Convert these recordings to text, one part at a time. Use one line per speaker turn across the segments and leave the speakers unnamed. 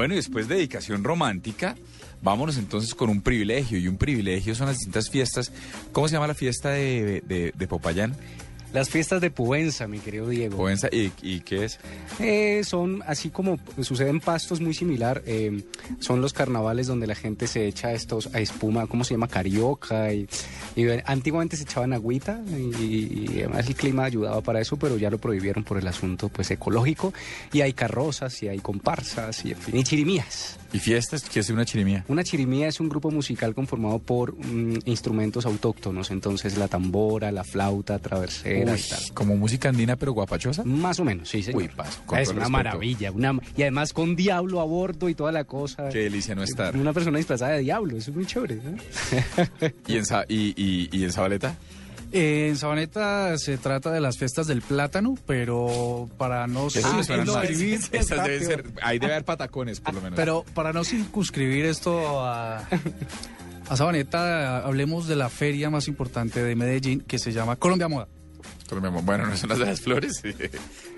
Bueno, y después de dedicación romántica, vámonos entonces con un privilegio. Y un privilegio son las distintas fiestas. ¿Cómo se llama la fiesta de, de, de Popayán?
Las fiestas de Puenza, mi querido Diego.
Poenza, ¿Y, ¿Y qué es?
Eh, son así como sucede en Pastos, muy similar. eh, son los carnavales donde la gente se echa estos a espuma, ¿cómo se llama? Carioca. Y, y, antiguamente se echaban agüita y, y además el clima ayudaba para eso, pero ya lo prohibieron por el asunto pues ecológico. Y hay carrozas y hay comparsas y, en fin, y chirimías.
¿Y fiestas? ¿Qué es una chirimía?
Una chirimía es un grupo musical conformado por mm, instrumentos autóctonos, entonces la tambora, la flauta, traversera
Uy,
y tal.
como música andina pero guapachosa.
Más o menos, sí, señor.
Uy, paso, con
Es una
respeto.
maravilla. Una, y además con diablo a bordo y toda la cosa.
Qué delicia no estar.
Una persona disfrazada de diablo, eso es muy chévere. ¿no?
¿Y en, y, y, y en Zabaleta?
Eh, en Sabaneta se trata de las fiestas del plátano, pero para no circunscribir,
ser- ahí debe haber patacones, por lo menos.
pero para no circunscribir esto a, a Sabaneta, hablemos de la feria más importante de Medellín que se llama Colombia Moda.
Pero, mi amor, bueno, no son las de las flores.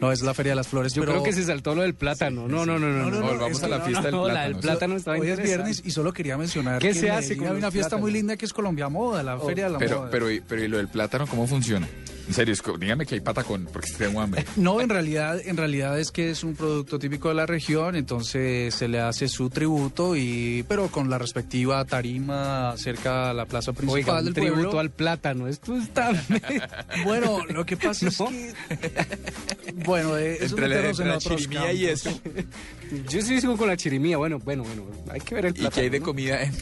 No es la feria de las flores,
Yo
pero
creo que se saltó lo del plátano. No, no, no, no. no,
es
a la fiesta del
no, la
plátano.
del plátano estaba
Hoy es viernes y solo quería mencionar
¿Qué
que
se hace con
hay una fiesta
plátano?
muy linda que es Colombia Moda, la feria de la
Pero,
moda.
pero, y- pero, ¿y lo del plátano cómo funciona? En serio, es dígame que hay patacón, porque tengo hambre.
No, en realidad, en realidad es que es un producto típico de la región, entonces se le hace su tributo y, pero con la respectiva tarima cerca a la plaza principal
Oiga, un
del
tributo
pueblo.
al plátano. Esto está...
Bueno, lo que pasa es que, bueno, eh,
Entre la, entre
en
la chirimía y eso.
Yo sí sigo con la chirimía. Bueno, bueno, bueno. Hay que ver el
¿Y
plátano.
qué hay de
¿no?
comida en,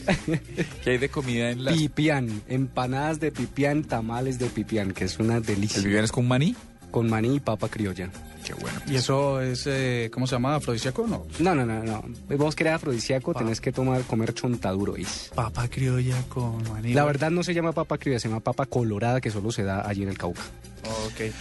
qué hay de comida en las...
Pipián, empanadas de pipián, tamales de pipián, que es una
¿El
delicia.
es con maní?
Con maní y papa criolla.
Qué bueno.
Y eso es, eh, ¿cómo se llama? ¿Afrodisíaco? No.
No, no, no, no. Vos querés afrodisíaco,
Ah.
tenés que tomar, comer chontaduro, ¿is?
Papa criolla con maní.
La verdad no se llama papa criolla, se llama papa colorada que solo se da allí en el Cauca.
Ok.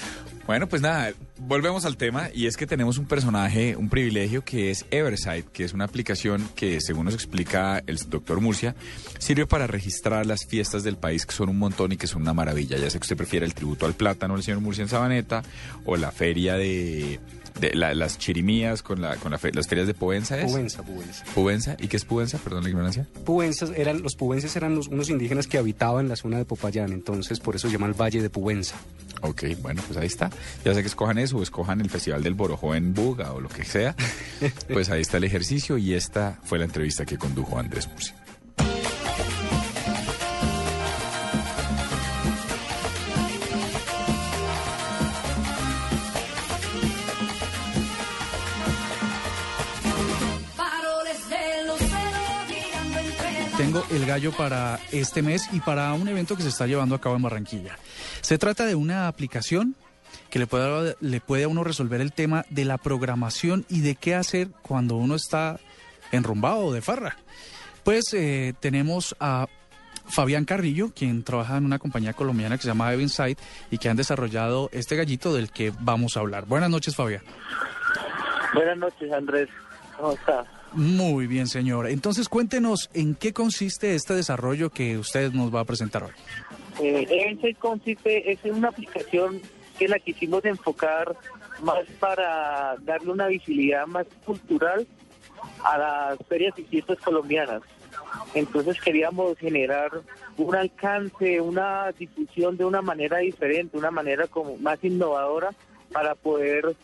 Bueno, pues nada, volvemos al tema y es que tenemos un personaje, un privilegio que es Eversight, que es una aplicación que, según nos explica el doctor Murcia, sirve para registrar las fiestas del país, que son un montón y que son una maravilla. Ya sé que usted prefiere el tributo al plátano del señor Murcia en Sabaneta o la feria de, de la- las chirimías con, la, con la fe- las ferias de Povenza. ¿es?
Pubenza, Pubenza.
Pubenza. ¿Y qué es Pubenza? Perdón la ignorancia.
Pubenzas eran, los pubenses eran los- unos indígenas que habitaban la zona de Popayán, entonces por eso se llama el Valle de Pubenza.
Ok, bueno, pues ahí está. Ya sé que escojan eso o escojan el Festival del Borojo en Buga o lo que sea. Pues ahí está el ejercicio y esta fue la entrevista que condujo Andrés Murcia.
Tengo el gallo para este mes y para un evento que se está llevando a cabo en Barranquilla. Se trata de una aplicación que le puede, le puede a uno resolver el tema de la programación y de qué hacer cuando uno está enrumbado o de farra. Pues eh, tenemos a Fabián Carrillo, quien trabaja en una compañía colombiana que se llama Evensight y que han desarrollado este gallito del que vamos a hablar. Buenas noches, Fabián.
Buenas noches, Andrés. ¿Cómo está?
Muy bien, señor. Entonces cuéntenos en qué consiste este desarrollo que usted nos va a presentar hoy.
Eh, Eventsafe consiste, es una aplicación que la quisimos enfocar más para darle una visibilidad más cultural a las ferias y fiestas colombianas. Entonces queríamos generar un alcance, una difusión de una manera diferente, una manera como más innovadora para poder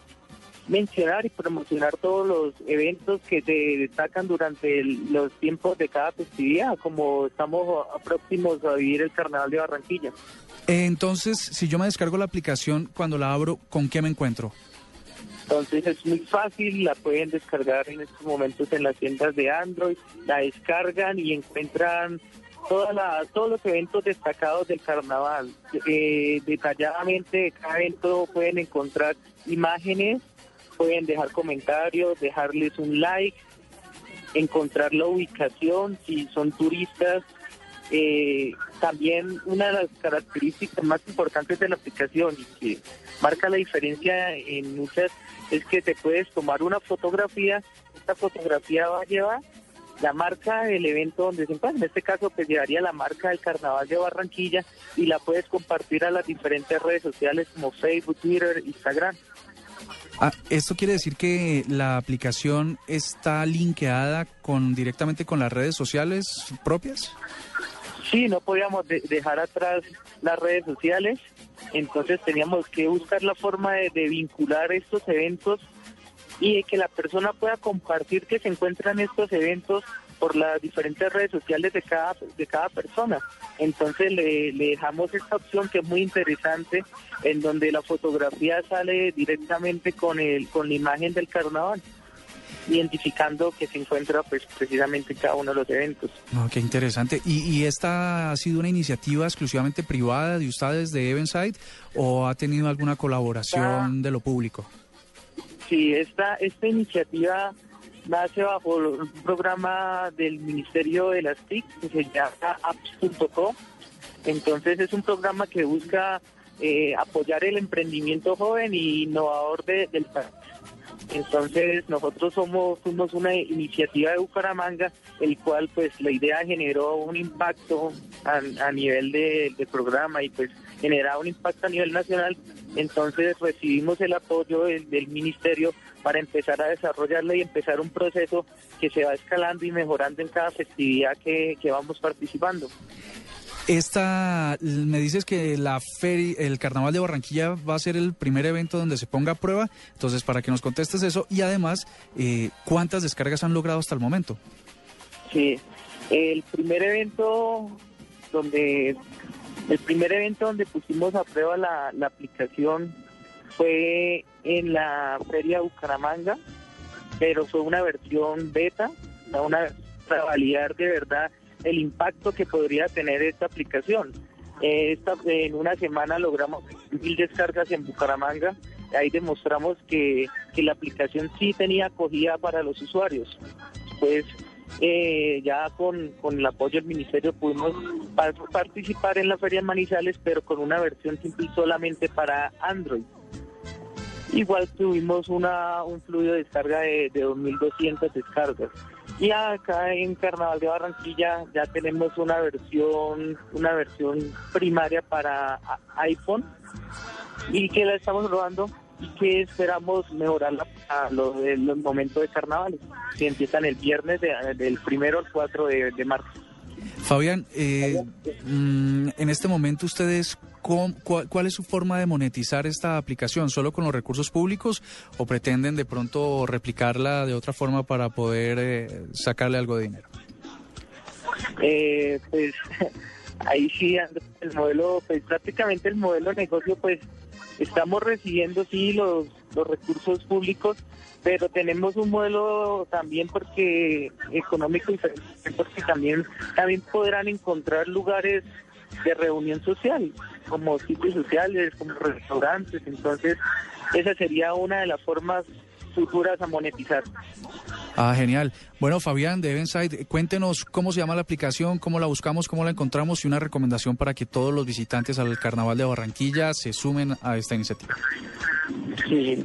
mencionar y promocionar todos los eventos que se destacan durante el- los tiempos de cada festividad, como estamos a- próximos a vivir el Carnaval de Barranquilla.
Eh, Entonces, si yo me descargo la aplicación, cuando la abro, ¿con qué me encuentro?
Entonces es muy fácil, la pueden descargar en estos momentos en las tiendas de Android, la descargan y encuentran toda la, todos los eventos destacados del carnaval. Eh, detalladamente de cada evento pueden encontrar imágenes, pueden dejar comentarios, dejarles un like, encontrar la ubicación, si son turistas. Eh, también una de las características más importantes de la aplicación y que marca la diferencia en muchas es que te puedes tomar una fotografía, esta fotografía va a llevar la marca del evento donde se encuentra. En este caso, pues llevaría la marca del Carnaval de Barranquilla y la puedes compartir a las diferentes redes sociales como Facebook, Twitter, Instagram.
Ah, ¿Esto quiere decir que la aplicación está linkeada con directamente con las redes sociales propias?
Sí, no podíamos de- dejar atrás las redes sociales, entonces teníamos que buscar la forma de, vincular estos eventos y que la persona pueda compartir que se encuentran estos eventos por las diferentes redes sociales de cada, de cada persona. Entonces le, le dejamos esta opción que es muy interesante, en donde la fotografía sale directamente con, el, con la imagen del carnaval, identificando que se encuentra pues precisamente en cada uno de los eventos.
No, qué interesante. ¿Y, y esta ha sido una iniciativa exclusivamente privada de ustedes de Evenside o ha tenido alguna colaboración de lo público?
Sí, esta, esta iniciativa nace bajo un programa del Ministerio de las TIC que se llama apps.co. Entonces es un programa que busca eh, apoyar el emprendimiento joven y innovador de- del país. Entonces nosotros somos fuimos una iniciativa de Bucaramanga, el cual pues la idea generó un impacto a, nivel de, de programa y pues generaba un impacto a nivel nacional. Entonces recibimos el apoyo del, del ministerio para empezar a desarrollarla y empezar un proceso que se va escalando y mejorando en cada festividad que, que vamos participando.
Esta, me dices que la feria, el Carnaval de Barranquilla va a ser el primer evento donde se ponga a prueba. Entonces, para que nos contestes eso y además, eh, ¿cuántas descargas han logrado hasta el momento?
Sí, el primer evento donde el primer evento donde pusimos a prueba la, la aplicación fue en la feria Bucaramanga, pero fue una versión beta, una para validar de verdad el impacto que podría tener esta aplicación. Eh, Esta, en una semana logramos mil descargas en Bucaramanga. Ahí demostramos que, que la aplicación sí tenía acogida para los usuarios. Pues eh, ya con, con el apoyo del ministerio pudimos pa- participar en la feria en Manizales, pero con una versión simple solamente para Android. Igual tuvimos una, un fluido de descarga de, de 2.200 descargas. Y acá en Carnaval de Barranquilla ya tenemos una versión, una versión primaria para iPhone y que la estamos probando y que esperamos mejorarla a los momentos de carnavales, que empiezan el viernes de- del primero al 4 de, de marzo.
Fabián, eh, mm, en este momento ustedes, cuál es su forma de monetizar esta aplicación? ¿Solo con los recursos públicos o pretenden de pronto replicarla de otra forma para poder eh, sacarle algo de dinero?
Eh, pues ahí sí el modelo, pues prácticamente el modelo de negocio, pues estamos recibiendo sí los, los recursos públicos, pero tenemos un modelo también porque económico diferente, porque también también podrán encontrar lugares de reunión social, como sitios sociales, como restaurantes, entonces esa sería una de las formas futuras a monetizar.
Ah, genial. Bueno, Fabián de Evenside, cuéntenos cómo se llama la aplicación, cómo la buscamos, cómo la encontramos y una recomendación para que todos los visitantes al Carnaval de Barranquilla se sumen a esta iniciativa.
Sí,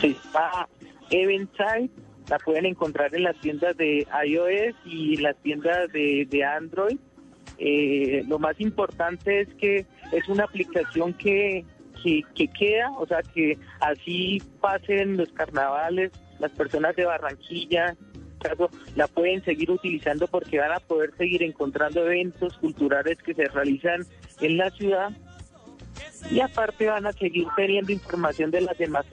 sí. Eventide la pueden encontrar en las tiendas de iOS y las tiendas de, Android. Eh, lo más importante es que es una aplicación que, que queda, o sea, que así pasen los carnavales, las personas de Barranquilla, la pueden seguir utilizando porque van a poder seguir encontrando eventos culturales que se realizan en la ciudad y aparte van a seguir teniendo información de las demás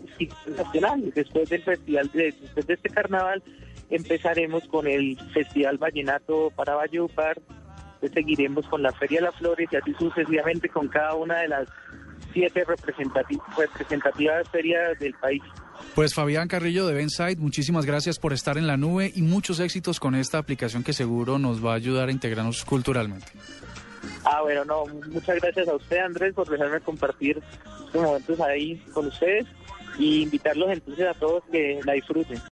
nacionales. Después del festival, de, después de este carnaval, empezaremos con el Festival Vallenato para Valledupar, después seguiremos con la Feria de las Flores y así sucesivamente con cada una de las siete representati- representativas ferias del país.
Pues Fabián Carrillo de Benside, muchísimas gracias por estar en la nube y muchos éxitos con esta aplicación que seguro nos va a ayudar a integrarnos culturalmente.
Ah, bueno, no, muchas gracias a usted, Andrés, por dejarme compartir estos momentos ahí con ustedes y invitarlos entonces a todos que la disfruten.